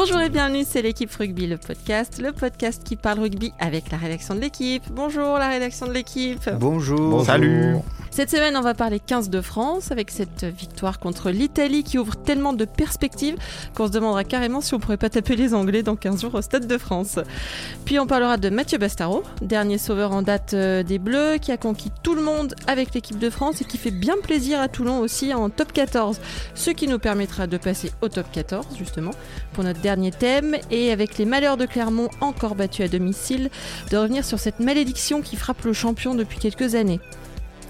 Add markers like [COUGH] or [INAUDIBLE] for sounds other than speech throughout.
Bonjour et bienvenue, c'est l'équipe Rugby, le podcast, le podcast qui parle rugby avec la rédaction de l'équipe. Bonjour la rédaction de l'équipe. Bonjour. Salut. Cette semaine, on va parler 15 de France avec cette victoire contre l'Italie qui ouvre tellement de perspectives qu'on se demandera carrément si on pourrait pas taper les Anglais dans 15 jours au Stade de France. Puis on parlera de Mathieu Bastaro, dernier sauveur en date euh, des Bleus qui a conquis tout le monde avec l'équipe de France et qui fait bien plaisir à Toulon aussi en top 14. Ce qui nous permettra de passer au top 14 justement pour notre dernier thème et avec les malheurs de Clermont encore battus à domicile, de revenir sur cette malédiction qui frappe le champion depuis quelques années.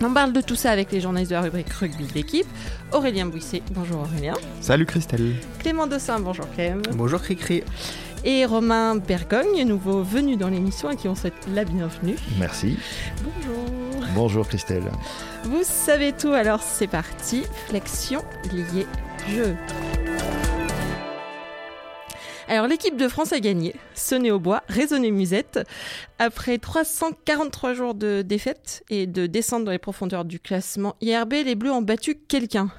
On parle de tout ça avec les journalistes de la rubrique rugby de l'équipe. Aurélien Bouisset, bonjour Aurélien. Salut Christelle. Clément Dossin, bonjour Clem. Bonjour Cricri. Et Romain Bergogne, nouveau venu dans l'émission à qui on souhaite la bienvenue. Merci. Bonjour. Bonjour Christelle. Vous savez tout, alors c'est parti. Flexion liée jeu. Alors l'équipe de France a gagné, sonné au bois, raisonné musette. Après 343 jours de défaite et de descente dans les profondeurs du classement IRB, les Bleus ont battu quelqu'un.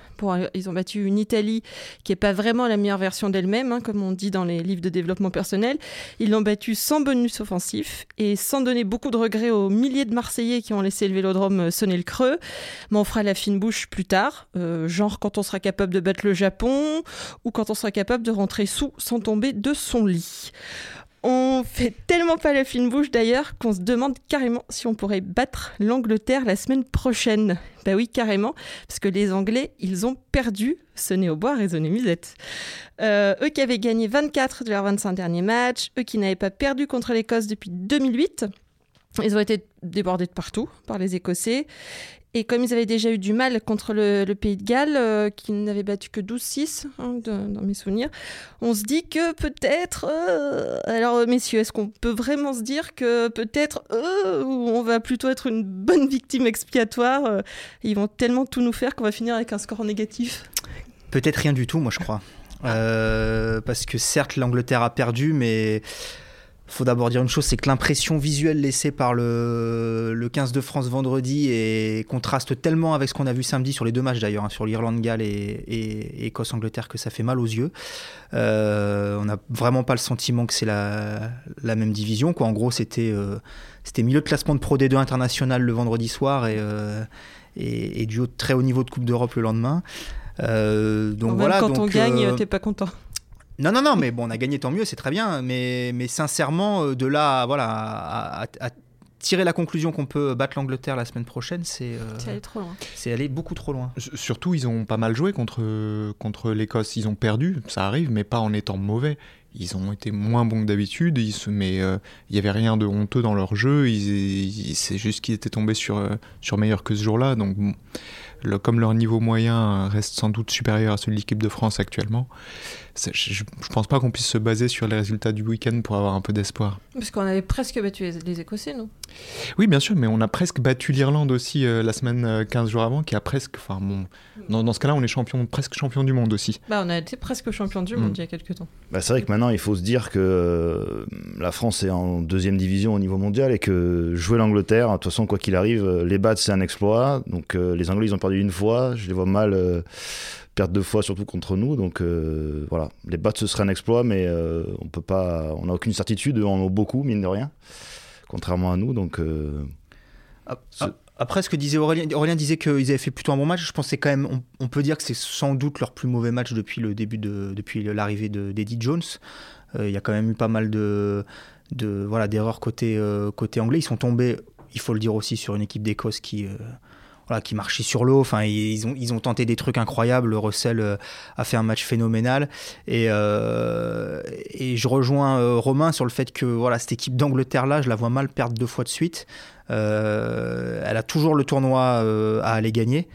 Ils ont battu une Italie qui n'est pas vraiment la meilleure version d'elle-même, hein, comme on dit dans les livres de développement personnel. Ils l'ont battu sans bonus offensif et sans donner beaucoup de regrets aux milliers de Marseillais qui ont laissé le Vélodrome sonner le creux. Mais on fera la fine bouche plus tard, euh, genre quand on sera capable de battre le Japon ou quand on sera capable de rentrer sous sans tomber de son lit. On fait tellement pas la fine bouche d'ailleurs qu'on se demande carrément si on pourrait battre l'Angleterre la semaine prochaine. Bah oui, carrément, parce que les Anglais, ils ont perdu, ce au bois, raisonner musette. Euh, eux qui avaient gagné 24 de leurs 25 derniers matchs, eux qui n'avaient pas perdu contre l'Écosse depuis 2008, ils ont été débordés de partout par les Écossais. Et comme ils avaient déjà eu du mal contre le, le Pays de Galles, euh, qui n'avait battu que 12-6 hein, dans mes souvenirs, on se dit que peut-être... euh, alors euh, messieurs, est-ce qu'on peut vraiment se dire que peut-être euh, on va plutôt être une bonne victime expiatoire euh, Ils vont tellement tout nous faire qu'on va finir avec un score négatif? Peut-être rien du tout, moi je crois. Euh, parce que certes, l'Angleterre a perdu, mais faut d'abord dire une chose, c'est que l'impression visuelle laissée par le, le 15 de France vendredi et contraste tellement avec ce qu'on a vu samedi sur les deux matchs d'ailleurs, hein, sur l'Irlande-Galles et, et- et Écosse-Angleterre, que ça fait mal aux yeux. Euh, on n'a vraiment pas le sentiment que c'est la, la même division. Quoi. En gros, c'était euh, c'était milieu de classement de Pro D2 international le vendredi soir et, euh, et, et du haut, très haut niveau de Coupe d'Europe le lendemain. Donc Même voilà. quand on gagne, t'es pas content. Non, non, non, mais bon, on a gagné, tant mieux, c'est très bien. Mais, mais sincèrement, euh, de là, à, voilà, à, à- à tirer la conclusion qu'on peut battre l'Angleterre la semaine prochaine, c'est euh, C'est allé trop loin. c'est aller beaucoup trop loin. S- Surtout, ils ont pas mal joué contre, contre l'Écosse. Ils ont perdu, ça arrive, mais pas en étant mauvais. Ils ont été moins bons que d'habitude, mais euh, il y avait rien de honteux dans leur jeu. Ils, ils- c'est juste qu'ils étaient tombés sur, euh, sur meilleur que ce jour-là. Donc, bon, le- comme leur niveau moyen reste sans doute supérieur à celui de l'équipe de France actuellement, je, je pense pas qu'on puisse se baser sur les résultats du week-end pour avoir un peu d'espoir. Parce qu'on avait presque battu les, les Écossais, nous. Oui, bien sûr, mais on a presque battu l'Irlande aussi euh, la semaine euh, 15 jours avant, qui a presque. Enfin, bon, dans, dans ce cas-là, on est champion, presque champion du monde aussi. Bah, on a été presque champion du Mm. monde il y a quelques temps. Bah, c'est vrai que maintenant il faut se dire que euh, la France est en deuxième division au niveau mondial et que jouer l'Angleterre, de toute façon quoi qu'il arrive, euh, les battre c'est un exploit. Donc euh, les Anglais ils ont perdu une fois, je les vois mal euh, perdre deux fois surtout contre nous. Donc euh, voilà, les battre ce serait un exploit, mais on peut pas, on n'a aucune certitude, eux en ont beaucoup mine de rien, contrairement à nous. Donc ap- Après, ce que disait Aurélien, Aurélien disait qu'ils avaient fait plutôt un bon match. Je pense que quand même, on, peut dire que c'est sans doute leur plus mauvais match depuis le début de, depuis l'arrivée de- d'Eddie Jones. Euh, Il y a quand même eu pas mal de, de voilà d'erreurs côté euh, côté anglais. Ils sont tombés, il faut le dire aussi, sur une équipe d'Écosse qui euh, qui marchait sur l'eau. Enfin, ils ont, ils ont tenté des trucs incroyables. Le Russell euh, a fait un match phénoménal. Et, euh, et je rejoins euh, Romain sur le fait que voilà, cette équipe d'Angleterre-là, je la vois mal perdre deux fois de suite. Elle a toujours le tournoi à aller gagner.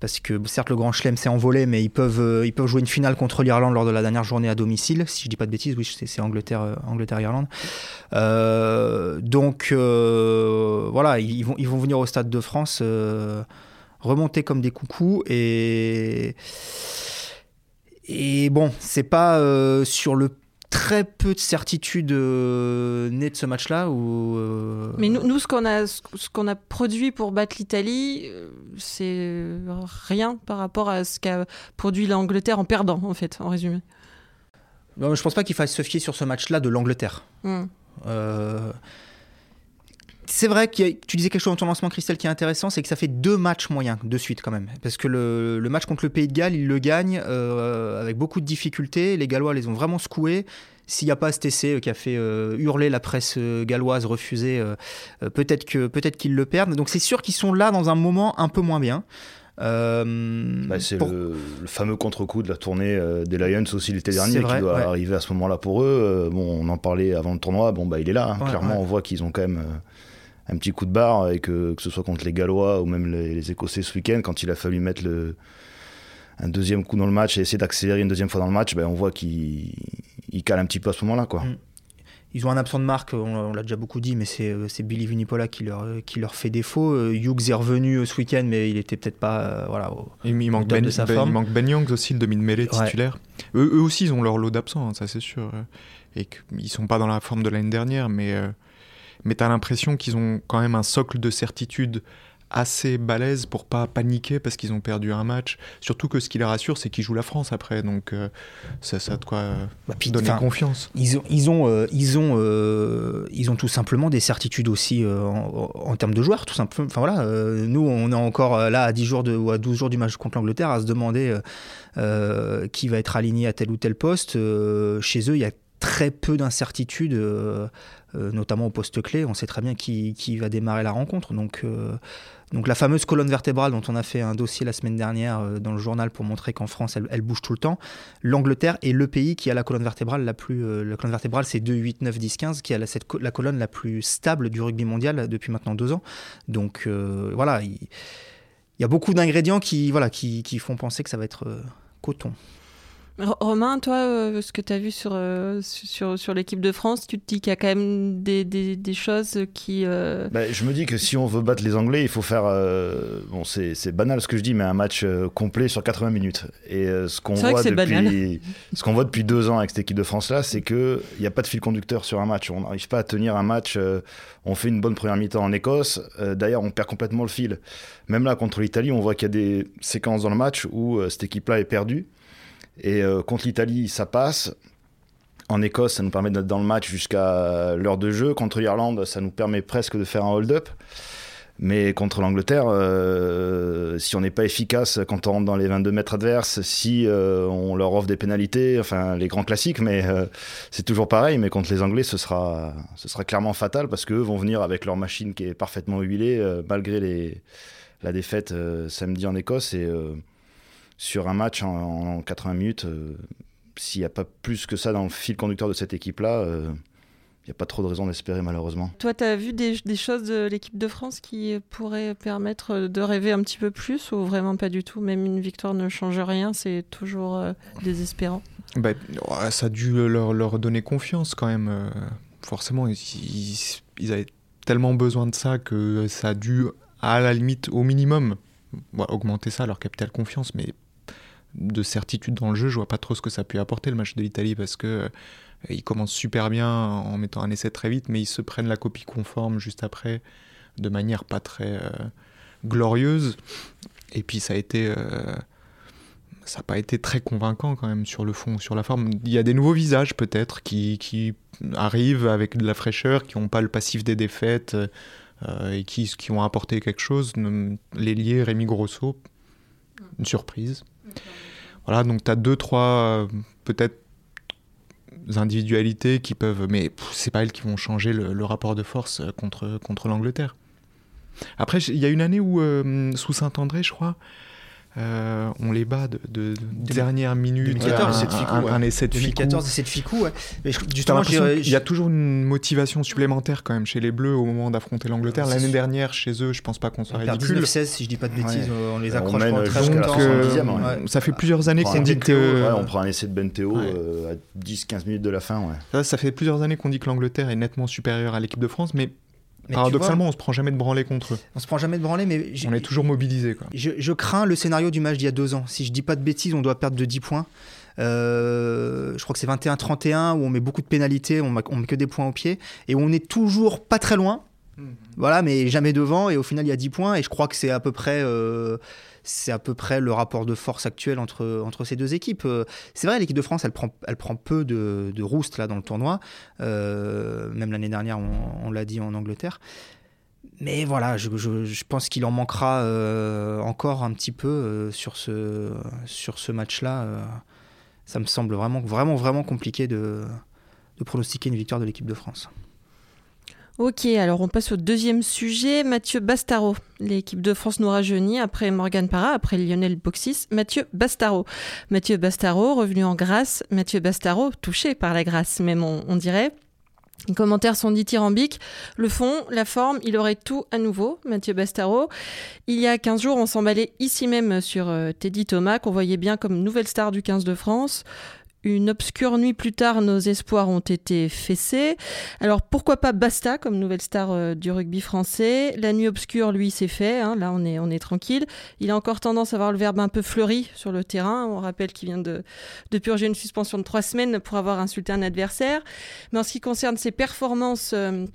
Parce que certes, le Grand Chelem s'est envolé, mais ils peuvent, ils peuvent jouer une finale contre l'Irlande lors de la dernière journée à domicile. Si je dis pas de bêtises, oui, c'est Angleterre, Angleterre-Irlande. Euh, donc voilà, ils vont, ils vont venir au Stade de France remonter comme des coucous et et bon, c'est pas euh, sur le très peu de certitude euh, nées de ce match-là où euh, Mais nous, nous, ce qu'on a, ce qu'on a produit pour battre l'Italie, euh, c'est rien par rapport à ce qu'a produit l'Angleterre en perdant, en fait, en résumé. Non, je pense pas qu'il faille se fier sur ce match-là de l'Angleterre. Hmm. C'est vrai que tu disais quelque chose dans ton lancement, Christelle, qui est intéressant, c'est que ça fait deux matchs moyens de suite quand même. Parce que le, le match contre le Pays de Galles, il le gagne euh, avec beaucoup de difficultés. Les Gallois les ont vraiment secoués. S'il n'y a pas cet essai euh, qui a fait euh, hurler la presse galloise euh, euh, peut-être que peut-être qu'ils le perdent. Donc c'est sûr qu'ils sont là dans un moment un peu moins bien. Euh, Bah, c'est pour- le, le fameux contre-coup de la tournée euh, des Lions aussi l'été dernier vrai, qui doit ouais. arriver à ce moment-là pour eux. Euh, bon, on en parlait avant le tournoi. Bon, bah, il est là. hein. Ouais, Clairement, ouais. on voit qu'ils ont quand même un petit coup de barre et que, que ce soit contre les Gallois ou même les, les Écossais ce week-end, quand il a fallu mettre le, un deuxième coup dans le match et essayer d'accélérer une deuxième fois dans le match, ben, on voit qu'il il cale un petit peu à ce moment-là. Quoi. Mm. Ils ont un absent de marque, on, on l'a déjà beaucoup dit, mais c'est euh, c'est Billy Vunipola qui leur, euh, qui leur fait défaut. Euh, Hughes est revenu ce week-end, mais il était peut-être pas. euh, voilà, au- Il, il manque ben, de sa Ben- forme. il manque Ben Youngs aussi, le demi-de-mêlée Ouais. titulaire. Eux, eux aussi, ils ont leur lot d'absents, hein, ça c'est sûr. Et qu'ils sont pas dans la forme de l'année dernière, mais, euh, mais tu as l'impression qu'ils ont quand même un socle de certitude assez balèze pour pas paniquer parce qu'ils ont perdu un match. Surtout que ce qui les rassure, c'est qu'ils jouent la France après, donc euh, ça, ça a de quoi euh, Bah, puis, donner confiance. Ils ont, ils, ont, euh, ils, ont, euh, ils ont tout simplement des certitudes aussi en, en termes de joueurs, tout simplement. Enfin voilà, nous on est encore là à 10 jours de, ou à 12 jours du match contre l'Angleterre à se demander qui va être aligné à tel ou tel poste. Chez eux, il y a très peu d'incertitudes, euh, euh, notamment au poste clé. On sait très bien qui, qui va démarrer la rencontre. Donc, euh, donc la fameuse colonne vertébrale dont on a fait un dossier la semaine dernière dans le journal pour montrer qu'en France, elle, bouge tout le temps. L'Angleterre est le pays qui a la colonne vertébrale la plus. la colonne vertébrale, c'est 2, 8, 9, 10, 15, qui a la, cette, la colonne la plus stable du rugby mondial depuis maintenant deux ans. Donc voilà, il, il y a beaucoup d'ingrédients qui, voilà, qui, qui font penser que ça va être coton. Romain, toi, euh, ce que tu as vu sur, euh, sur, sur l'équipe de France, tu te dis qu'il y a quand même des, des, des choses qui. euh, Ben, je me dis que si on veut battre les Anglais, il faut faire. euh, bon, c'est c'est banal ce que je dis, mais un match complet sur 80 minutes. Et ce qu'on voit depuis, ce qu'on voit depuis deux ans avec cette équipe de France là, c'est que il n'y a pas de fil conducteur sur un match. On n'arrive pas à tenir un match. on fait une bonne première mi-temps en Écosse. D'ailleurs, on perd complètement le fil. Même là contre l'Italie, on voit qu'il y a des séquences dans le match où cette équipe-là est perdue. Et euh, contre l'Italie, ça passe. En Écosse, ça nous permet d'être dans le match jusqu'à l'heure de jeu. Contre l'Irlande, ça nous permet presque de faire un hold-up. Mais contre l'Angleterre, euh, si on n'est pas efficace quand on rentre dans les 22 mètres adverses, si euh, on leur offre des pénalités, enfin les grands classiques, mais c'est toujours pareil. Mais contre les Anglais, ce sera, ce sera clairement fatal parce qu'eux vont venir avec leur machine qui est parfaitement huilée, malgré la défaite samedi en Écosse. Et sur un match en, en 80 minutes, euh, s'il n'y a pas plus que ça dans le fil conducteur de cette équipe-là, euh, il n'y a pas trop de raison d'espérer malheureusement. Toi, tu as vu des, des choses de l'équipe de France qui pourraient permettre de rêver un petit peu plus ou vraiment pas du tout? Même une victoire ne change rien, c'est toujours euh, désespérant. Bah, ça a dû leur, leur donner confiance quand même. euh, forcément, ils, ils- ils avaient tellement besoin de ça que ça a dû, à la limite, au minimum, augmenter ça, leur capital confiance. Mais de certitude dans le jeu, je vois pas trop ce que ça pu apporter le match de l'Italie parce que euh, ils commencent super bien en mettant un essai très vite, mais ils se prennent la copie conforme juste après de manière pas très euh, glorieuse. Et puis ça a été. euh, ça n'a pas été très convaincant quand même sur le fond, sur la forme. Il y a des nouveaux visages peut-être qui, arrivent avec de la fraîcheur, qui n'ont pas le passif des défaites et qui, ont apporté quelque chose. L'ailier Rémi Grosso, une surprise. Voilà, donc tu as deux, trois euh, peut-être individualités qui peuvent... Mais c'est pas elles qui vont changer le, le rapport de force euh, contre, contre l'Angleterre. Après, il y a une année où, euh, sous Saint-André, je crois, euh, on les bat de, de- de dernière minute. 2014, un, essai de Ficou, un- ouais. un essai de Ficou. 2014, c'est de Ficou, ouais. Mais je- justement, qu'il y a toujours une motivation supplémentaire quand même chez les Bleus au moment d'affronter l'Angleterre. C'est L'année sûr. dernière, chez eux, je pense pas qu'on soit on ridicule. 19-16, si je dis pas de bêtises, Ouais. euh, on les On accroche mène pendant très longtemps. Euh, 70e, ouais. Ça fait plusieurs années On qu'on dit un que on prend un essai de Benteo Ouais. euh, à 10-15 minutes de la fin. Ouais. ça, ça fait plusieurs années qu'on dit que l'Angleterre est nettement supérieure à l'équipe de France, mais, Mais paradoxalement, vois, on se prend jamais de branler contre eux. on se prend jamais de branler, mais On est toujours mobilisé. Quoi. je, je crains le scénario du match d'il y a deux ans. Si je dis pas de bêtises, on doit perdre de 10 points. Euh, je crois que c'est 21-31 où on met beaucoup de pénalités, on met, on met que des points au pied et on est toujours pas très loin. Voilà, mais jamais devant et au final il y a 10 points et je crois que c'est à peu près euh, c'est à peu près le rapport de force actuel entre, entre ces deux équipes. c'est vrai, l'équipe de France, elle prend, elle prend peu de, de rouste là dans le tournoi. même l'année dernière, on, l'a dit en Angleterre. Mais voilà, je, je, pense qu'il en manquera encore un petit peu sur ce, sur ce match-là. ça me semble vraiment, vraiment, vraiment compliqué de, de pronostiquer une victoire de l'équipe de France. Ok, alors on passe au deuxième sujet. Mathieu Bastaro. L'équipe de France nous rajeunit après Morgan Parra, après Lionel Boxis. Mathieu Bastaro. Mathieu Bastaro, revenu en grâce. Mathieu Bastaro, touché par la grâce, même on, dirait. Les commentaires sont dithyrambiques. Le fond, la forme, il aurait tout à nouveau, Mathieu Bastaro. Il y a 15 jours, on s'emballait ici même sur euh, Teddy Thomas, qu'on voyait bien comme nouvelle star du 15 de France. Une obscure nuit plus tard, nos espoirs ont été fessés. Alors pourquoi pas Basta comme nouvelle star euh, du rugby français? La nuit obscure, lui, c'est fait. Hein. là, on est, tranquille. Il a encore tendance à avoir le verbe un peu fleuri sur le terrain. On rappelle qu'il vient de, de, purger une suspension de trois semaines pour avoir insulté un adversaire. Mais en ce qui concerne ses performances... Euh,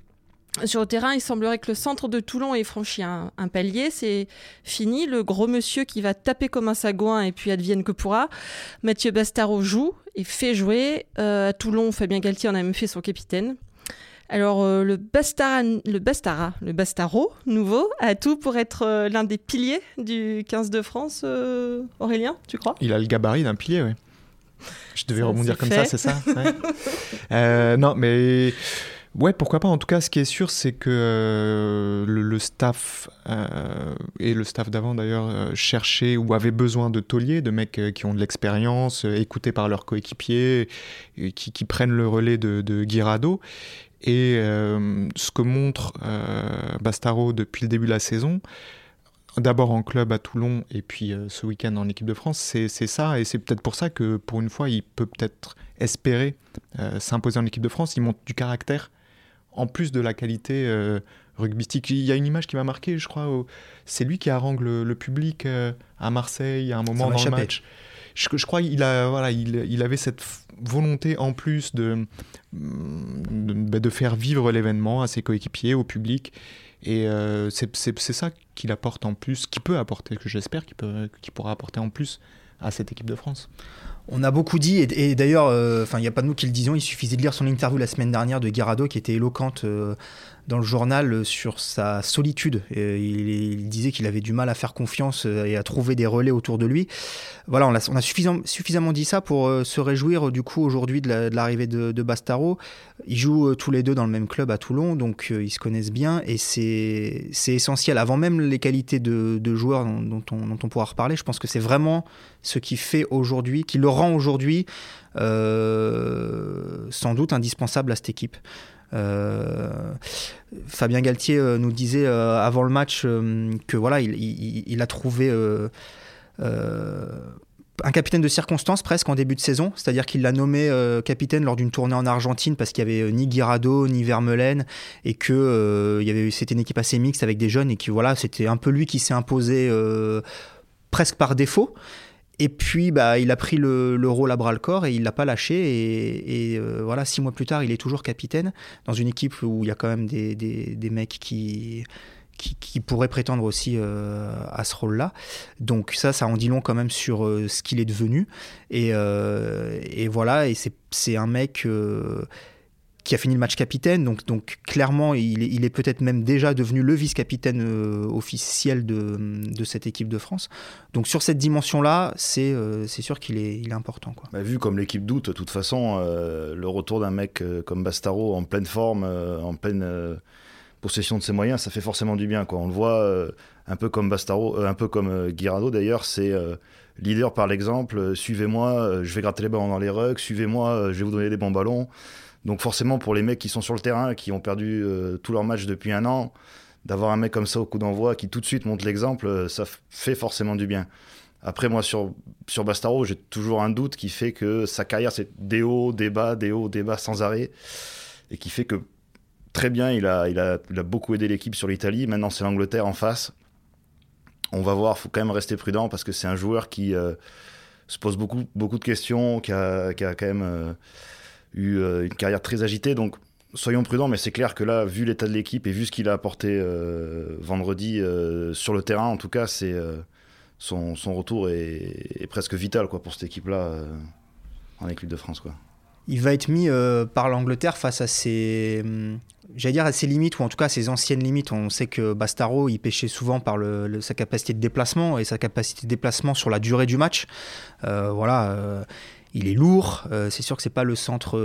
sur le terrain, il semblerait que le centre de Toulon ait franchi un, palier. C'est fini. Le gros monsieur qui va taper comme un sagouin et puis advienne que pourra. Mathieu Bastaro joue et fait jouer. Euh, à Toulon, Fabien Galtier en a même fait son capitaine. Alors euh, le, Bastara, le Bastara, le Bastaro nouveau, a tout pour être euh, l'un des piliers du 15 de France. Aurélien, tu crois? Il a le gabarit d'un pilier, oui. Je devais rebondir comme ça, c'est ça? [LAUGHS] Non, mais Ouais, pourquoi pas. En tout cas, ce qui est sûr, c'est que euh, le, staff euh, et le staff d'avant d'ailleurs euh, cherchaient ou avaient besoin de tauliers, de mecs qui ont de l'expérience, écoutés par leurs coéquipiers, qui, qui, prennent le relais de, de Guirado. Et ce que montre Bastaro depuis le début de la saison, d'abord en club à Toulon et puis ce week-end en équipe de France, c'est ça. Et c'est peut-être pour ça que pour une fois, il peut peut-être espérer s'imposer en équipe de France. Il montre du caractère en plus de la qualité euh, rugbystique. Il y a une image qui m'a marqué, je crois. C'est lui qui harangue le, public euh, à Marseille à un moment dans le match. Je, crois qu'il a, voilà, il, avait cette volonté en plus de, de, bah, faire vivre l'événement à ses coéquipiers, au public. Et euh, c'est ça qu'il apporte en plus, qui peut apporter, que j'espère qu'il pourra apporter en plus à cette équipe de France. On a beaucoup dit, et, d'ailleurs, euh, il n'y a pas de nous qui le disions, il suffisait de lire son interview la semaine dernière de Guirado qui était éloquente euh, dans le journal sur sa solitude. il, disait qu'il avait du mal à faire confiance euh, et à trouver des relais autour de lui. Voilà, on a, suffisamment, dit ça pour euh, se réjouir du coup aujourd'hui de l'arrivée de, Bastaro. Ils jouent euh, tous les deux dans le même club à Toulon, donc ils se connaissent bien et c'est essentiel. Avant même les qualités de, joueurs dont, on, dont, on, pourra reparler, je pense que c'est vraiment ce qui fait aujourd'hui, qui le rend aujourd'hui sans doute indispensable à cette équipe. Euh, Fabien Galtier euh, nous disait euh, avant le match que voilà, il, a trouvé un capitaine de circonstance presque en début de saison, c'est-à-dire qu'il l'a nommé capitaine lors d'une tournée en Argentine parce qu'il y avait ni Guirado ni Vermeulen et que c'était une équipe assez mixte avec des jeunes et que voilà c'était un peu lui qui s'est imposé presque par défaut et puis, bah, il a pris le, rôle à bras le corps et il l'a pas lâché. Et, euh, voilà, six mois plus tard, il est toujours capitaine dans une équipe où il y a quand même des, des, mecs qui, qui, pourraient prétendre aussi euh, à ce rôle-là. Donc ça, ça en dit long quand même sur euh, ce qu'il est devenu. Et, et voilà, et c'est un mec qui a fini le match capitaine. Donc, donc clairement, il est, peut-être même déjà devenu le vice-capitaine euh, officiel de, cette équipe de France. Donc sur cette dimension-là, c'est euh, sûr qu'il est, il est important. Bah, vu comme l'équipe doute, de toute façon, euh, le retour d'un mec comme Bastaro en pleine forme, en pleine possession de ses moyens, ça fait forcément du bien. On le voit un peu comme Bastaro, un peu comme d'ailleurs, c'est leader par l'exemple. suivez-moi, je vais gratter les ballons dans les rugs. Suivez-moi, je vais vous donner des bons ballons. Donc forcément, pour les mecs qui sont sur le terrain, qui ont perdu euh, tous leurs matchs depuis un an, d'avoir un mec comme ça au coup d'envoi qui tout de suite montre l'exemple, euh, ça fait forcément du bien. Après, moi, sur, sur Bastaro, j'ai toujours un doute qui fait que sa carrière, c'est des hauts, des bas, des hauts, des bas sans arrêt. Et qui fait que très bien, il a, il a, il a beaucoup aidé l'équipe sur l'Italie. Maintenant, c'est l'Angleterre en face. On va voir, il faut quand même rester prudent parce que c'est un joueur qui euh, se pose beaucoup, beaucoup de questions, qui a, qui a quand même eu euh, une carrière très agitée. Donc soyons prudents, mais c'est clair que là, vu l'état de l'équipe et vu ce qu'il a apporté euh, vendredi euh, sur le terrain, en tout cas, c'est son, retour est, presque vital quoi, pour cette équipe-là en équipe de France. Quoi il va être mis par l'Angleterre face à ses, hum, j'allais dire à ses limites ou en tout cas à ses anciennes limites. On sait que Bastaro il pêchait souvent par sa capacité de déplacement et sa capacité de déplacement sur la durée du match. Voilà. Il est lourd, c'est sûr que c'est pas le centre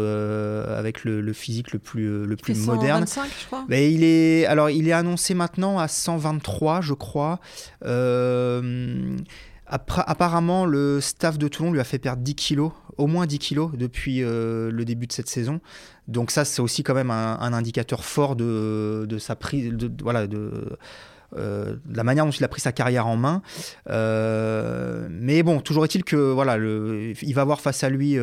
avec le, physique le plus le plus moderne. 125, je crois. Mais il est alors il est annoncé maintenant à 123, je crois. apparemment, le staff de Toulon lui a fait perdre 10 kilos au moins 10 kilos depuis euh, le début de cette saison. Donc ça, c'est aussi quand même un, indicateur fort de, sa prise, de, voilà, de, euh, la manière dont il a pris sa carrière en main. Euh, mais bon, toujours est-il que voilà, il va avoir face à lui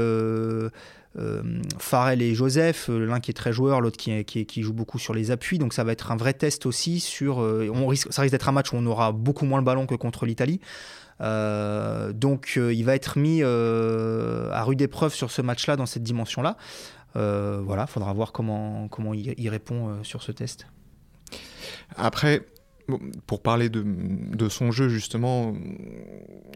Farrell et Joseph, l'un qui est très joueur, l'autre qui, qui, joue beaucoup sur les appuis. Donc ça va être un vrai test aussi sur. on risque, ça risque d'être un match où on aura beaucoup moins le ballon que contre l'Italie. Euh, donc euh, il va être mis euh, à rude épreuve sur ce match-là, dans cette dimension-là. voilà, faudra voir comment, comment il, répond sur ce test. Après, pour parler de, de, son jeu, justement,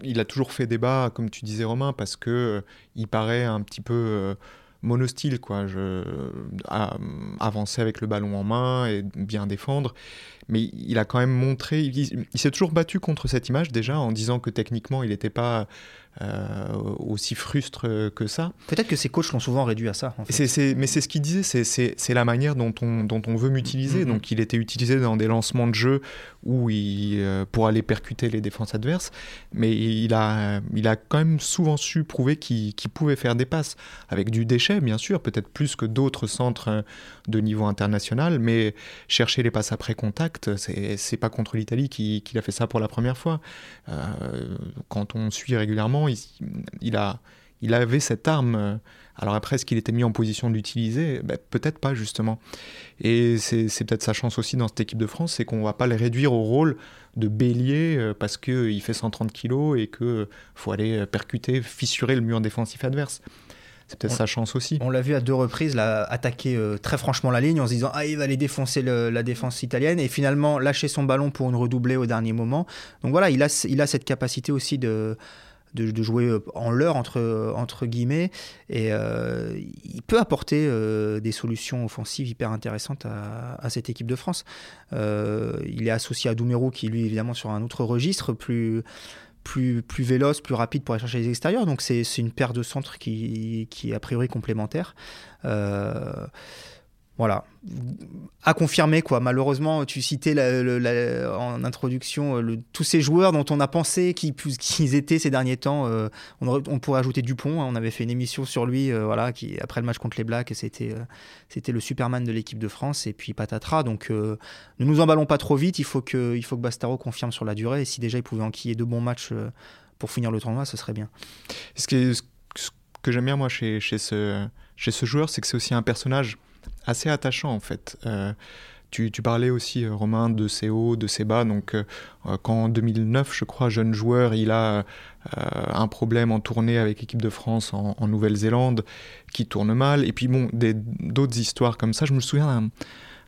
il a toujours fait débat, comme tu disais Romain, parce que il paraît un petit peu monostyle, quoi. Je, avancer avec le ballon en main et bien défendre mais il a quand même montré, il, s'est toujours battu contre cette image déjà en disant que techniquement il n'était pas euh, aussi frustre que ça. Peut-être que ses coachs l'ont souvent réduit à ça. mais c'est ce qu'il disait, c'est la manière dont on, dont on veut m'utiliser. Mm-hmm. Donc il était utilisé dans des lancements de jeu où il, euh, pour aller percuter les défenses adverses, mais il a, il a quand même souvent su prouver qu'il pouvait faire des passes avec du déchet, bien sûr, peut-être plus que d'autres centres de niveau international, mais chercher les passes après contact, c'est pas contre l'Italie qu'il a fait ça pour la première fois. Euh, quand on suit régulièrement, il, a, il avait cette arme. Alors après, est-ce qu'il était mis en position de l'utiliser? Ben, Peut-être pas, justement. Et c'est peut-être sa chance aussi dans cette équipe de France, c'est qu'on va pas les réduire au rôle de bélier euh, parce qu'il fait 130 kilos et qu'il faut aller percuter, fissurer le mur défensif adverse. C'est peut-être sa chance aussi. On l'a vu à deux reprises là, attaquer euh, très franchement la ligne en se disant ah il va aller défoncer la défense italienne et finalement lâcher son ballon pour une redoublée au dernier moment. Donc voilà, il a, il a cette capacité aussi de de, jouer euh, en l'heure entre, entre guillemets et euh, il peut apporter des solutions offensives hyper intéressantes à, cette équipe de France. il est associé à Doumerou qui lui évidemment sur un autre registre plus plus, plus véloce, plus rapide pour aller chercher les extérieurs. Donc c'est une paire de centres qui, qui est a priori complémentaire. Euh, voilà. À confirmer, quoi. Malheureusement, tu citais en introduction euh, tous ces joueurs dont on a pensé [LAUGHS] qu'ils étaient ces derniers temps. Euh, on, pourrait ajouter Dupont. Hein. on avait fait une émission sur lui, euh, voilà, après le match contre les Blacks, c'était c'était le Superman de l'équipe de France. Et puis patatras. Donc, ne nous emballons pas trop vite. Il faut que, il faut que Bastaro confirme sur la durée. Et si déjà il pouvait enquiller deux bons matchs pour finir le tournoi, ce serait bien. Ce que, que j'aime bien, moi, chez, chez, ce, chez ce joueur, c'est que c'est aussi un personnage assez attachant en fait. Euh, tu, tu, parlais aussi, euh, Romain, de ses hauts, de ses bas. Donc, euh, quand en 2009, je crois, jeune joueur, il a un problème en tournée avec l'équipe de France en, Nouvelle-Zélande, qui tourne mal. Et puis, bon, d'autres histoires comme ça. Je me souviens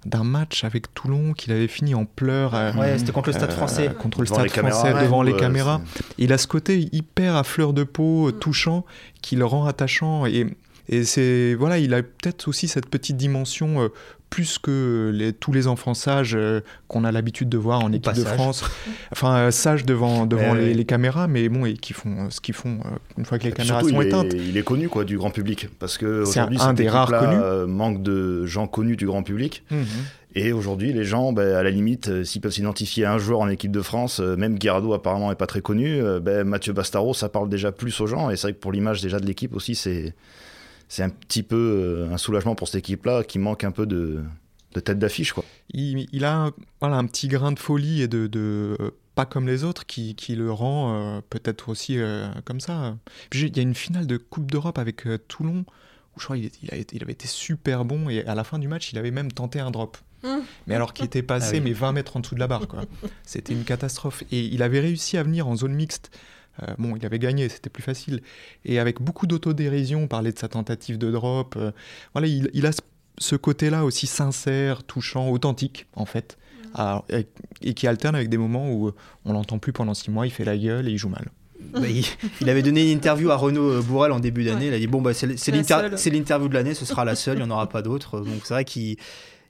d'un match avec Toulon qu'il avait fini en pleurs. ouais, c'était contre le Stade français. contre le Stade français, devant les caméras. Il a ce côté hyper à fleur de peau, touchant, qui le rend attachant. Et et c'est voilà, il a peut-être aussi cette petite dimension euh, plus que les, tous les enfants sages euh, qu'on a l'habitude de voir en équipe de France. Enfin, euh, sages devant, devant les, caméras, mais bon, et qui font ce qu'ils font une fois que les caméras sont éteintes. il est connu quoi, du grand public, parce que c'est un, des rares connus. manque de gens connus du grand public. Mhm. Et aujourd'hui, les gens, ben, à la limite, s'ils peuvent s'identifier à un joueur en équipe de France, même Guirado apparemment n'est pas très connu, ben, Mathieu Bastaro, ça parle déjà plus aux gens. Et c'est vrai que pour l'image déjà de l'équipe aussi, c'est c'est un petit peu euh, un soulagement pour cette équipe-là qui manque un peu de, tête d'affiche. Quoi. Il, a voilà, un petit grain de folie et de, euh, pas comme les autres qui, le rend euh, peut-être aussi comme ça. il y a une finale de Coupe d'Europe avec Toulon où je crois qu'il il, avait été super bon et à la fin du match il avait même tenté un drop. Mmh. Mais alors qu'il était passé ah mais 20 mètres en dessous de la barre. C'était une catastrophe. Et il avait réussi à venir en zone mixte euh, bon, il avait gagné, c'était plus facile. Et avec beaucoup d'autodérision, parler de sa tentative de drop. Euh, voilà, il, a ce côté-là aussi sincère, touchant, authentique, en fait. et qui alterne avec des moments où on l'entend plus pendant six mois, il fait la gueule et il joue mal. Bah, il, avait donné une interview à Renaud Bourrel en début d'année. Il a dit Bon, bah, c'est l'interview de l'année, ce sera la seule, il n'y en aura pas d'autres. Donc c'est vrai qu'il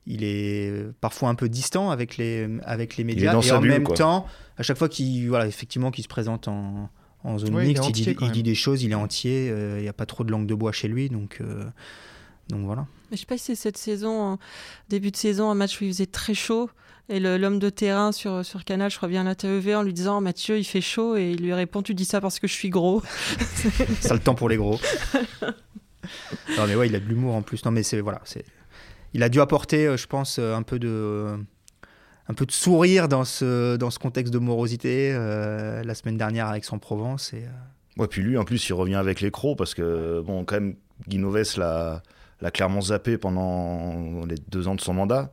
il est parfois un peu distant avec les, avec les médias. et en même temps, à chaque fois qu'il voilà, effectivement, qu'il se présente en, en zone mixte, il, dit, des choses, il est entier, euh, il n'y a pas trop de langue de bois chez lui. Donc, euh, donc voilà. Je sais pas si c'est cette saison, début de saison, un match où il faisait très chaud. Et l'homme de terrain sur, sur Canal, je crois bien l'interviewer en lui disant Mathieu, il fait chaud. Et il lui répond Tu dis ça parce que je suis gros. [LAUGHS] ça le temps pour les gros. [LAUGHS] non, mais ouais, il a de l'humour en plus. Non, mais c'est. Voilà, c'est il a dû apporter, euh, je pense, euh, un peu de, un peu de sourire dans ce, dans ce contexte de morosité euh, la semaine dernière avec son Provence. Et, puis lui, en plus, il revient avec les crocs parce que, bon, quand même, Guinoves l'a, l'a clairement zappé pendant les deux ans de son mandat.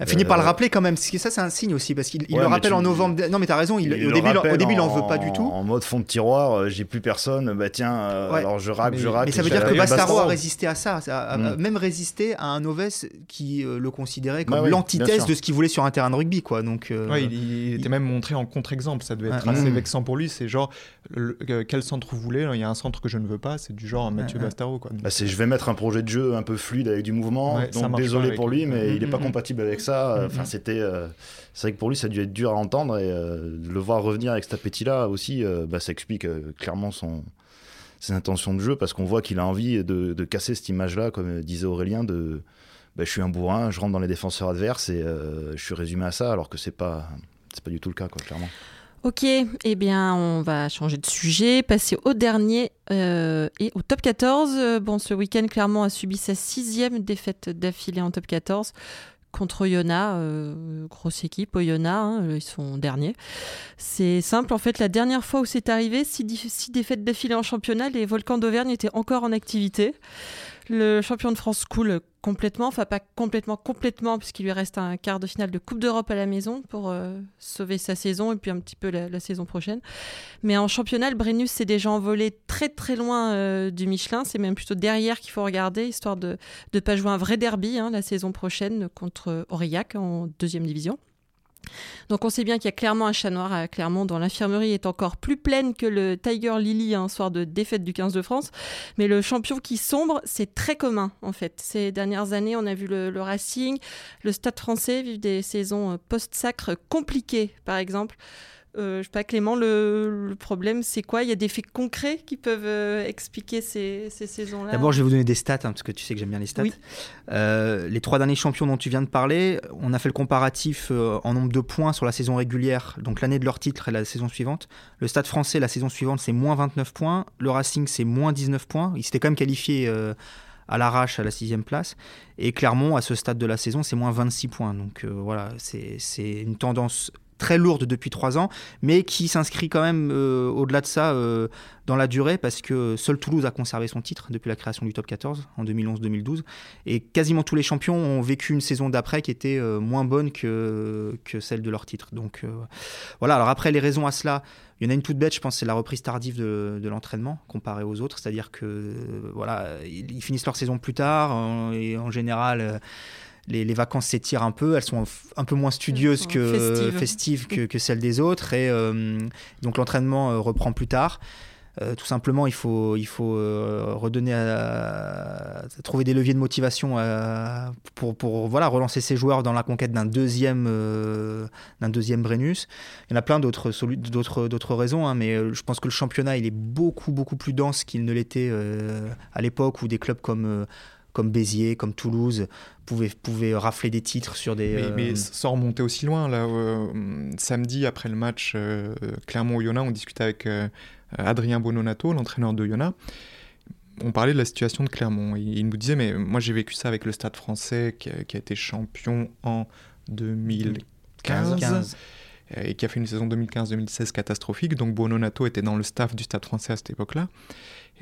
Elle finit par le euh, rappeler quand même. Ça, c'est un signe aussi, parce qu'il le rappelle en novembre. Non, mais t'as raison, il, au, début, au début, il en veut pas du tout. En mode fond de tiroir, euh, j'ai plus personne, bah tiens, euh, alors je racle, je racle. Mais ça veut dire que Bastaro a résisté à ça, a, mm. même résisté à un Noves qui le considérait comme bah l'antithèse de ce qu'il voulait sur un terrain de rugby, quoi. Donc, il, était même montré en contre-exemple, ça devait être assez mm. vexant pour lui. C'est genre, quel centre vous voulez Il y a un centre que je ne veux pas, c'est du genre Mathieu Bastaro, quoi. Bah, je vais mettre un projet de jeu un peu fluide avec du mouvement, donc désolé pour lui, mais il n'est pas mm, compatible avec ça. Enfin, c'était euh, c'est vrai que pour lui, ça a dû être dur à entendre et euh, le voir revenir avec cet appétit-là aussi, euh, bah, ça explique clairement son, ses intentions de jeu parce qu'on voit qu'il a envie de, casser cette image-là, comme disait Aurélien, de bah, je suis un bourrin, je rentre dans les défenseurs adverses et je suis résumé à ça, alors que c'est pas, c'est pas du tout le cas, quoi, clairement. Ok, eh bien, on va changer de sujet, passer au dernier et au top 14. Bon, ce week-end, Clermont a subi sa sixième défaite d'affilée en top 14 contre Oyonnax, euh, grosse équipe, Oyonnax, hein, ils sont derniers. C'est simple, en fait, la dernière fois où c'est arrivé, six, six défaites d'affilée en championnat, les Volcans d'Auvergne étaient encore en activité. Le champion de France coule complètement, enfin pas complètement, complètement, puisqu'il lui reste un quart de finale de Coupe d'Europe à la maison pour euh, sauver sa saison et puis un petit peu la, saison prochaine. Mais en championnat, le Brennus s'est déjà envolé très très loin euh, du Michelin. C'est même plutôt derrière qu'il faut regarder, histoire de ne pas jouer un vrai derby hein, la saison prochaine contre Aurillac en deuxième division. Donc on sait bien qu'il y a clairement un chat noir à Clermont dont l'infirmerie est encore plus pleine que le Tiger Lily un soir de défaite du 15 de France. Mais le champion qui sombre, c'est très commun en fait. Ces dernières années, on a vu le, Racing, le Stade français vivre des saisons euh, post-sacre compliquées par exemple. Euh, je sais pas, Clément, le, problème, c'est quoi? Il y a des faits concrets qui peuvent euh, expliquer ces, saisons-là? D'abord, je vais vous donner des stats, hein, parce que tu sais que j'aime bien les stats. Euh, les trois derniers champions dont tu viens de parler, on a fait le comparatif en nombre de points sur la saison régulière, donc l'année de leur titre et la saison suivante. Le Stade français, la saison suivante, c'est moins 29 points. Le Racing, c'est moins 19 points. Il s'était quand même qualifié à l'arrache à la sixième place. Et Clermont, à ce stade de la saison, c'est moins 26 points. Donc voilà, c'est une tendance très lourde depuis trois ans, mais qui s'inscrit quand même euh, au-delà de ça euh, dans la durée, parce que seul Toulouse a conservé son titre depuis la création du top 14 en 2011-2012, et quasiment tous les champions ont vécu une saison d'après qui était euh, moins bonne que, que celle de leur titre. Donc voilà, alors après les raisons à cela, il y en a une toute bête, je pense, c'est la reprise tardive de, l'entraînement comparé aux autres, c'est-à-dire que voilà, ils finissent leur saison plus tard, et en général les, vacances s'étirent un peu, elles sont un peu moins studieuses que festives, [LAUGHS] que, celles des autres, et euh, donc l'entraînement euh, reprend plus tard. Euh, tout simplement, il faut, il faut redonner à, trouver des leviers de motivation pour, pour, voilà, relancer ces joueurs dans la conquête d'un deuxième, d'un deuxième Brennus. Il y en a plein d'autres, d'autres, d'autres raisons, hein, mais je pense que le championnat il est beaucoup, beaucoup plus dense qu'il ne l'était à l'époque où des clubs comme comme Béziers, comme Toulouse, pouvaient, pouvaient rafler des titres sur des. Mais, euh, sans remonter aussi loin, là, euh, samedi après le match euh, Clermont-Oyonnax, on discutait avec Adrien Bononato, l'entraîneur de Oyonnax. On parlait de la situation de Clermont. Il, nous disait, mais moi j'ai vécu ça avec le Stade français qui a, été champion en 2015. Et qui a fait une saison 2015-2016 catastrophique. Donc Bononato était dans le staff du Stade français à cette époque-là.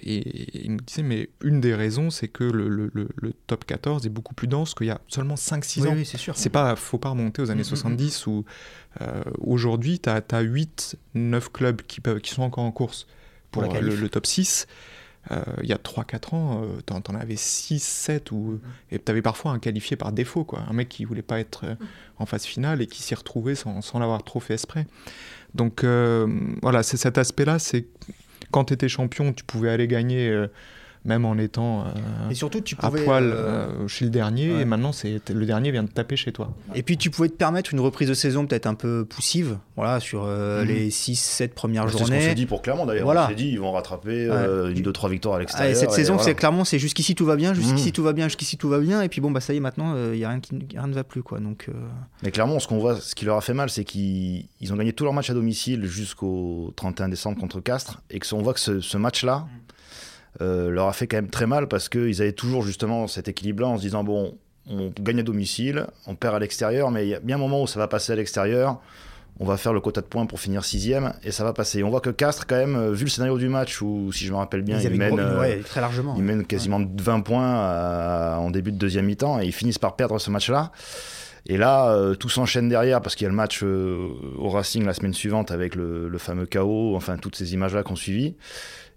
Et il nous disait, mais une des raisons, c'est que le, le, le, top 14 est beaucoup plus dense qu'il y a seulement 5-6 ans. Oui, c'est sûr. C'est pas, faut pas remonter aux années 70 mm, mm, mm. où euh, aujourd'hui, tu as, 8-9 clubs qui, peuvent, qui sont encore en course pour le, top 6. Euh, il y a 3-4 ans, euh, t'en, t'en avais 6, 7, ou, et t'avais parfois un qualifié par défaut, quoi. Un mec qui voulait pas être euh, en phase finale et qui s'y retrouvait sans, sans l'avoir trop fait exprès. Donc voilà, c'est cet aspect-là, c'est quand tu étais champion, tu pouvais aller gagner même en étant euh, Et surtout, tu à pouvais. poil euh, euh, chez le dernier, ouais. et maintenant c'est le dernier vient de taper chez toi. Et puis tu pouvais te permettre une reprise de saison peut-être un peu poussive, voilà, sur euh, Mhm. les 6-7 premières C'est ce qu'on journées. s'est dit pour Clermont d'ailleurs. Voilà. On s'est dit ils vont rattraper euh, une, deux, trois victoires à Ah, et l'extérieur. cette et saison, voilà. c'est clairement, c'est jusqu'ici tout va bien, jusqu'ici Mhm. tout va bien, jusqu'ici tout va bien, et puis bon, bah ça y est, maintenant, il y a rien qui rien ne va plus, quoi. Donc, euh, Mais clairement, ce qu'on voit, ce qui leur a fait mal, c'est qu'ils ils ont gagné tous leurs matchs à domicile jusqu'au 31 décembre contre Castres, et que on voit que ce, ce match-là euh, leur a fait quand même très mal parce qu'ils avaient toujours justement cet équilibre-là en se disant bon, on gagne à domicile, on perd à l'extérieur, mais il y a bien un moment où ça va passer à l'extérieur. On va faire le quota de points pour finir sixième et ça va passer. On voit que Castres, quand même, euh, vu le scénario du match où, si je me rappelle bien, ils ils, mènent, gros- euh, ouais, très largement. ils mènent quasiment 20 points à- en début de deuxième mi-temps et ils finissent par perdre ce match-là. Et là, euh, tout s'enchaîne derrière parce qu'il y a le match euh, au Racing la semaine suivante avec le, fameux chaos, enfin toutes ces images-là qu'on suivi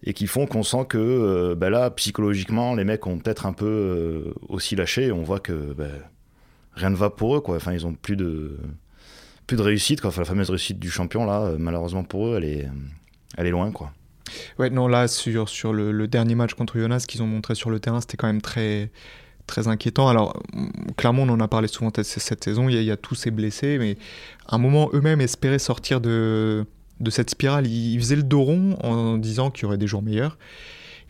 et qui font qu'on sent que euh, ben là, psychologiquement, les mecs ont peut-être un peu aussi lâché. On voit que ben, rien ne va pour eux, quoi. Enfin, ils ont plus de plus de réussite, quoi. La fameuse réussite du champion là, malheureusement pour eux, elle est elle est loin, quoi. Ouais, non, là, sur, sur le, le dernier match contre Jonas qu'ils ont montré sur le terrain, c'était quand même très, très inquiétant. Alors, mm, clairement, on en a parlé souvent cette, saison, il y, a, tous ces blessés, mais à un moment, eux-mêmes espéraient sortir de, cette spirale. Ils, faisaient le dos rond en disant qu'il y aurait des jours meilleurs.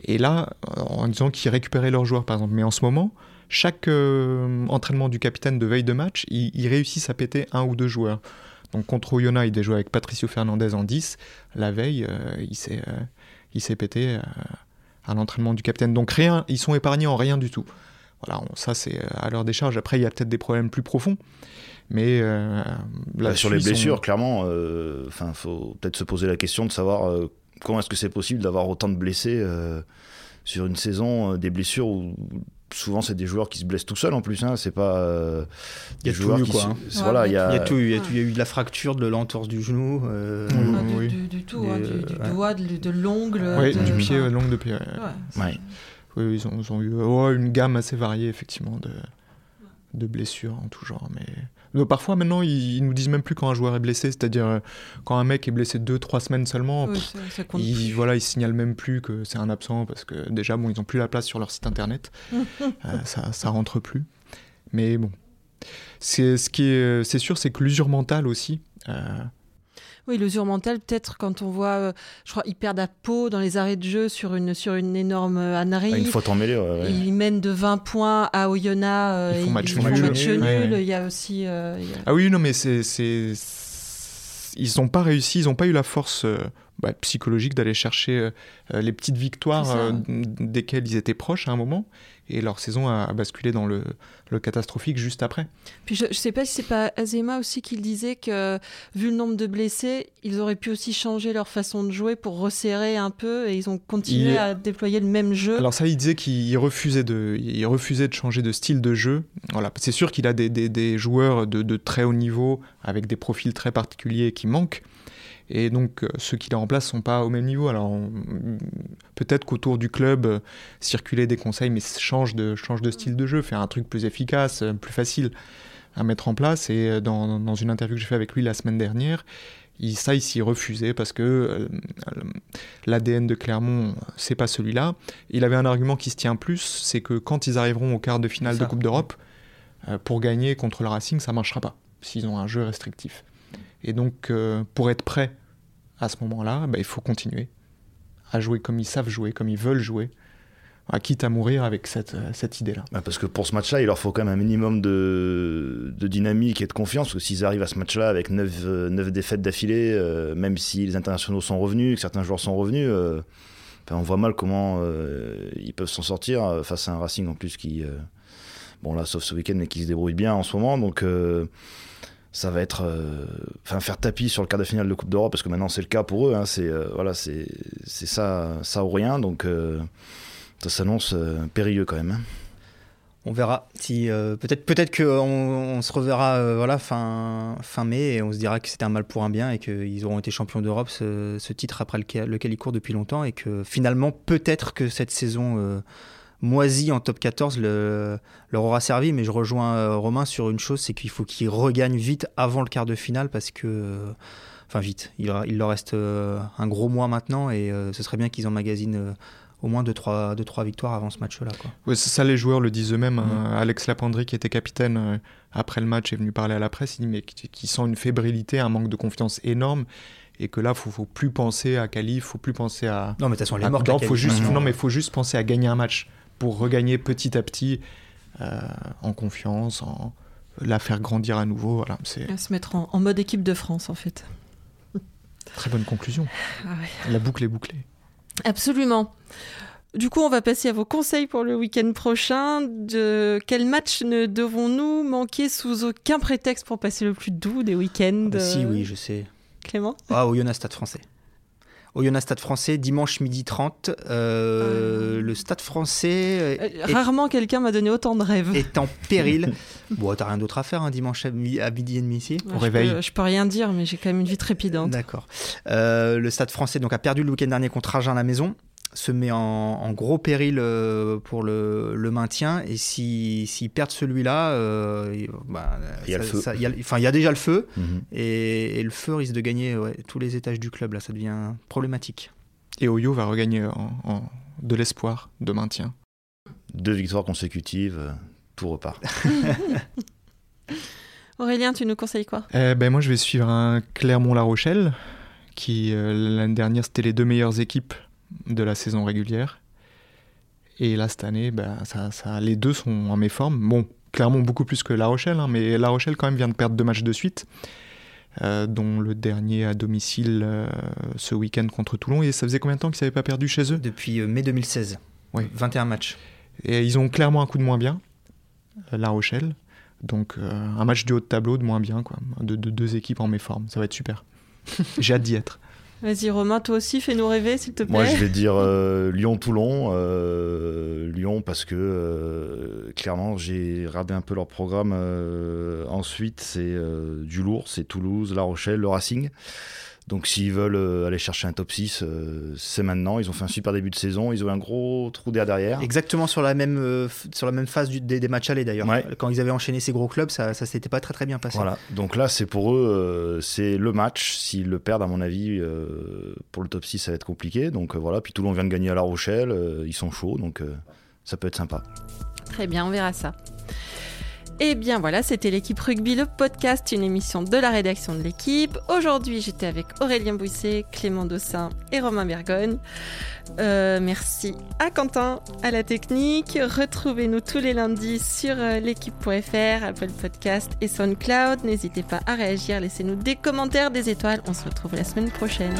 Et là, en disant qu'ils récupéraient leurs joueurs, par exemple. Mais en ce moment, chaque euh, entraînement du capitaine de veille de match, ils, réussissent à péter un ou deux joueurs. Donc contre Oyonnax, il a joué avec Patricio Fernandez en 10. La veille, euh, il s'est euh, pété euh, à l'entraînement du capitaine. Donc rien, ils sont épargnés en rien du tout. Voilà, on- ça c'est euh, à leur décharge. Après, il y a peut-être des problèmes plus profonds. Mais euh, Bah, sur les blessures, clairement, euh, enfin, faut peut-être se poser la question de savoir euh, comment est-ce que c'est possible d'avoir autant de blessés euh, sur une saison, euh, des blessures où souvent c'est des joueurs qui se blessent tout seuls en plus. Hein, c'est pas euh, Il y a des joueurs eu, qui quoi, se- hein. c'est- Ouais, voilà, ouais. il y a, il y a tout eu, il y a, tout- il y a eu de la fracture, de l'entorse du genou. euh. Ah, du, oui. du- du tout, hein, du, du ouais. doigt, de, de l'ongle. Ouais, de- du pied, longue de pied. Oui, ils ont, ils ont eu une gamme assez variée, effectivement, de, de blessures en tout genre. Mais parfois, maintenant, ils, nous disent même plus quand un joueur est blessé, c'est-à-dire euh, quand un mec est blessé 2-3 semaines seulement. Oui, pff, ça, ça compte ils, voilà, ils signalent même plus que c'est un absent parce que déjà, bon, ils n'ont plus la place sur leur site internet. [LAUGHS] Euh, ça, ça rentre plus. Mais bon. C'est, ce qui est, c'est sûr, c'est que l'usure mentale aussi. euh, Oui, l'usure mentale, peut-être quand on voit, euh, je crois, ils perdent à peau dans les arrêts de jeu sur une, sur une énorme euh, ânerie. Ah, Une faute en mêlée, ouais, ouais. Ils mènent de 20 points à Oyonnax. euh, Ils font match font match nul. ouais. Il y a aussi. euh, il y a- Ah oui, non, mais c'est. Ils n'ont pas réussi, ils n'ont pas eu la force euh, bah, psychologique d'aller chercher euh, euh, les petites victoires euh, desquelles ils étaient proches à un moment. Et leur saison a, a basculé dans le, le catastrophique juste après. Puis je, je sais pas si c'est pas Azema aussi qui le disait que vu le nombre de blessés, ils auraient pu aussi changer leur façon de jouer pour resserrer un peu et ils ont continué Il- à déployer le même jeu. Alors ça, il disait qu'il refusait de, il refusait de changer de style de jeu. Voilà, c'est sûr qu'il a des, des- des joueurs de, de très haut niveau avec des profils très particuliers qui manquent. Et donc euh, ceux qui les remplacent sont pas au même niveau. Alors peut-être qu'autour du club euh, circuler des conseils, mais change de, change de style de jeu, faire un truc plus efficace, euh, plus facile à mettre en place. Et euh, dans, dans une interview que j'ai fait avec lui la semaine dernière, il, ça, il s'y refusait parce que euh, l'ADN de Clermont, c'est pas celui-là. Il avait un argument qui se tient plus, c'est que quand ils arriveront au quart de finale Ça. de Coupe d'Europe, euh, pour gagner contre le Racing, ça marchera pas s'ils ont un jeu restrictif. Et donc, euh, pour être prêt à ce moment-là, bah, il faut continuer à jouer comme ils savent jouer, comme ils veulent jouer, quitte à mourir avec cette, euh, idée-là. Bah, parce que pour ce match-là, il leur faut quand même un minimum de, dynamique et de confiance. Parce que s'ils arrivent à ce match-là avec 9, défaites d'affilée, euh, même si les internationaux sont revenus, que certains joueurs sont revenus, euh, enfin, on voit mal comment euh, ils peuvent s'en sortir euh, face à un Racing en plus qui, euh, bon là, sauf ce week-end, mais qui se débrouille bien en ce moment. Donc euh, ça va être, euh, enfin, faire tapis sur le quart de finale de Coupe d'Europe, parce que maintenant c'est le cas pour eux. hein, c'est euh, voilà, c'est ça, ça ou rien. Donc euh, ça s'annonce périlleux quand même. hein. On verra si peut-être peut-être qu'on on se reverra voilà fin fin mai et on se dira que c'était un mal pour un bien et qu'ils auront été champions d'Europe ce, titre après lequel, ils courent depuis longtemps et que finalement peut-être que cette saison moisie en top 14 le, leur aura servi mais je rejoins euh, Romain sur une chose c'est qu'il faut qu'ils regagnent vite avant le quart de finale parce que euh, enfin vite il, il, leur reste euh, un gros mois maintenant et ce serait bien qu'ils emmagasinent au moins 2-3 deux, trois, deux, trois victoires avant ce match-là. Ouais, ça, les joueurs le disent eux-mêmes. Mmh. Hein. Alex Lapandry, qui était capitaine euh, après le match, est venu parler à la presse. Il dit mais qui sent une fébrilité, un manque de confiance énorme. Et que là, il faut, faut plus penser à qualif, il faut plus penser à. Non, mais de toute façon, les morts. faut juste, mmh. Non, mais il faut juste penser à gagner un match pour regagner petit à petit euh, en confiance, en la faire grandir à nouveau. Voilà, c'est... Se mettre en, en, mode équipe de France, en fait. [LAUGHS] Très bonne conclusion. Ah ouais. La boucle est bouclée. Absolument. Du coup, on va passer à vos conseils pour le week-end prochain. De quel match ne devons-nous manquer sous aucun prétexte pour passer le plus doux des week-ends ah bah Si, oui, je sais. Clément? Ah, au Yona Stade français. Au Yona Stade français, dimanche midi 30. Euh, euh... Le Stade français. Euh, est... Rarement quelqu'un m'a donné autant de rêves. Est en péril. [LAUGHS] bon, t'as rien d'autre à faire un hein, dimanche à midi, et demi ici Au réveil. Peux, je peux rien dire, mais j'ai quand même une vie trépidante. D'accord. Euh, le Stade français donc, a perdu le week-end dernier contre Agen à la maison se met en, en gros péril euh, pour le, le, maintien et s'ils si, si perdent celui-là, euh, bah, il y a le feu. Ça, il, y a, enfin, il y a déjà le feu mm -hmm. et, et, le feu risque de gagner ouais, tous les étages du club. Là, ça devient problématique. Et Oyo va regagner en, en de l'espoir de maintien. Deux victoires consécutives, tout repart. [LAUGHS] Aurélien, tu nous conseilles quoi? Eh ben, Moi, je vais suivre un Clermont-La Rochelle, qui euh, l'année dernière, c'était les deux meilleures équipes de la saison régulière. Et là, cette année, bah, ça, ça, les deux sont en méforme. Bon, clairement beaucoup plus que La Rochelle, hein, mais La Rochelle quand même vient de perdre deux matchs de suite, euh, dont le dernier à domicile euh, ce week-end contre Toulon. Et ça faisait combien de temps qu'ils n'avaient pas perdu chez eux? Depuis euh, mai 2016. Oui. 21 matchs. Et ils ont clairement un coup de moins bien, La Rochelle. Donc euh, un match du haut de tableau de moins bien, quoi, de, de deux équipes en méforme. Ça va être super. [LAUGHS] J'ai hâte d'y être. Vas-y Romain, toi aussi, fais-nous rêver s'il te plaît. Moi je vais dire [LAUGHS] euh, Lyon-Toulon. Euh, Lyon parce que euh, clairement j'ai regardé un peu leur programme. euh, ensuite c'est du lourd, c'est Toulouse, La Rochelle, le Racing. Donc s'ils veulent euh, aller chercher un top 6, euh, c'est maintenant. Ils ont fait un super début de saison. Ils ont eu un gros trou d'air derrière. Exactement sur la même, euh, sur la même phase du, des, des, matchs allés d'ailleurs. Ouais. Quand ils avaient enchaîné ces gros clubs, ça, ça s'était pas très très bien passé. Voilà. Donc là, c'est pour eux, euh, c'est le match. S'ils le perdent, à mon avis, euh, pour le top 6, ça va être compliqué. Donc voilà. Puis Toulon vient de gagner à La Rochelle. ils sont chauds. Donc ça peut être sympa. Très bien, on verra ça. Et eh bien voilà, c'était l'équipe rugby, le podcast, une émission de la rédaction de l'équipe. Aujourd'hui, j'étais avec Aurélien Bousset, Clément Dossin et Romain Bergogne. Euh, merci à Quentin, à la technique. Retrouvez-nous tous les lundis sur l'équipe.fr, Apple Podcast et SoundCloud. N'hésitez pas à réagir, laissez-nous des commentaires, des étoiles. On se retrouve la semaine prochaine.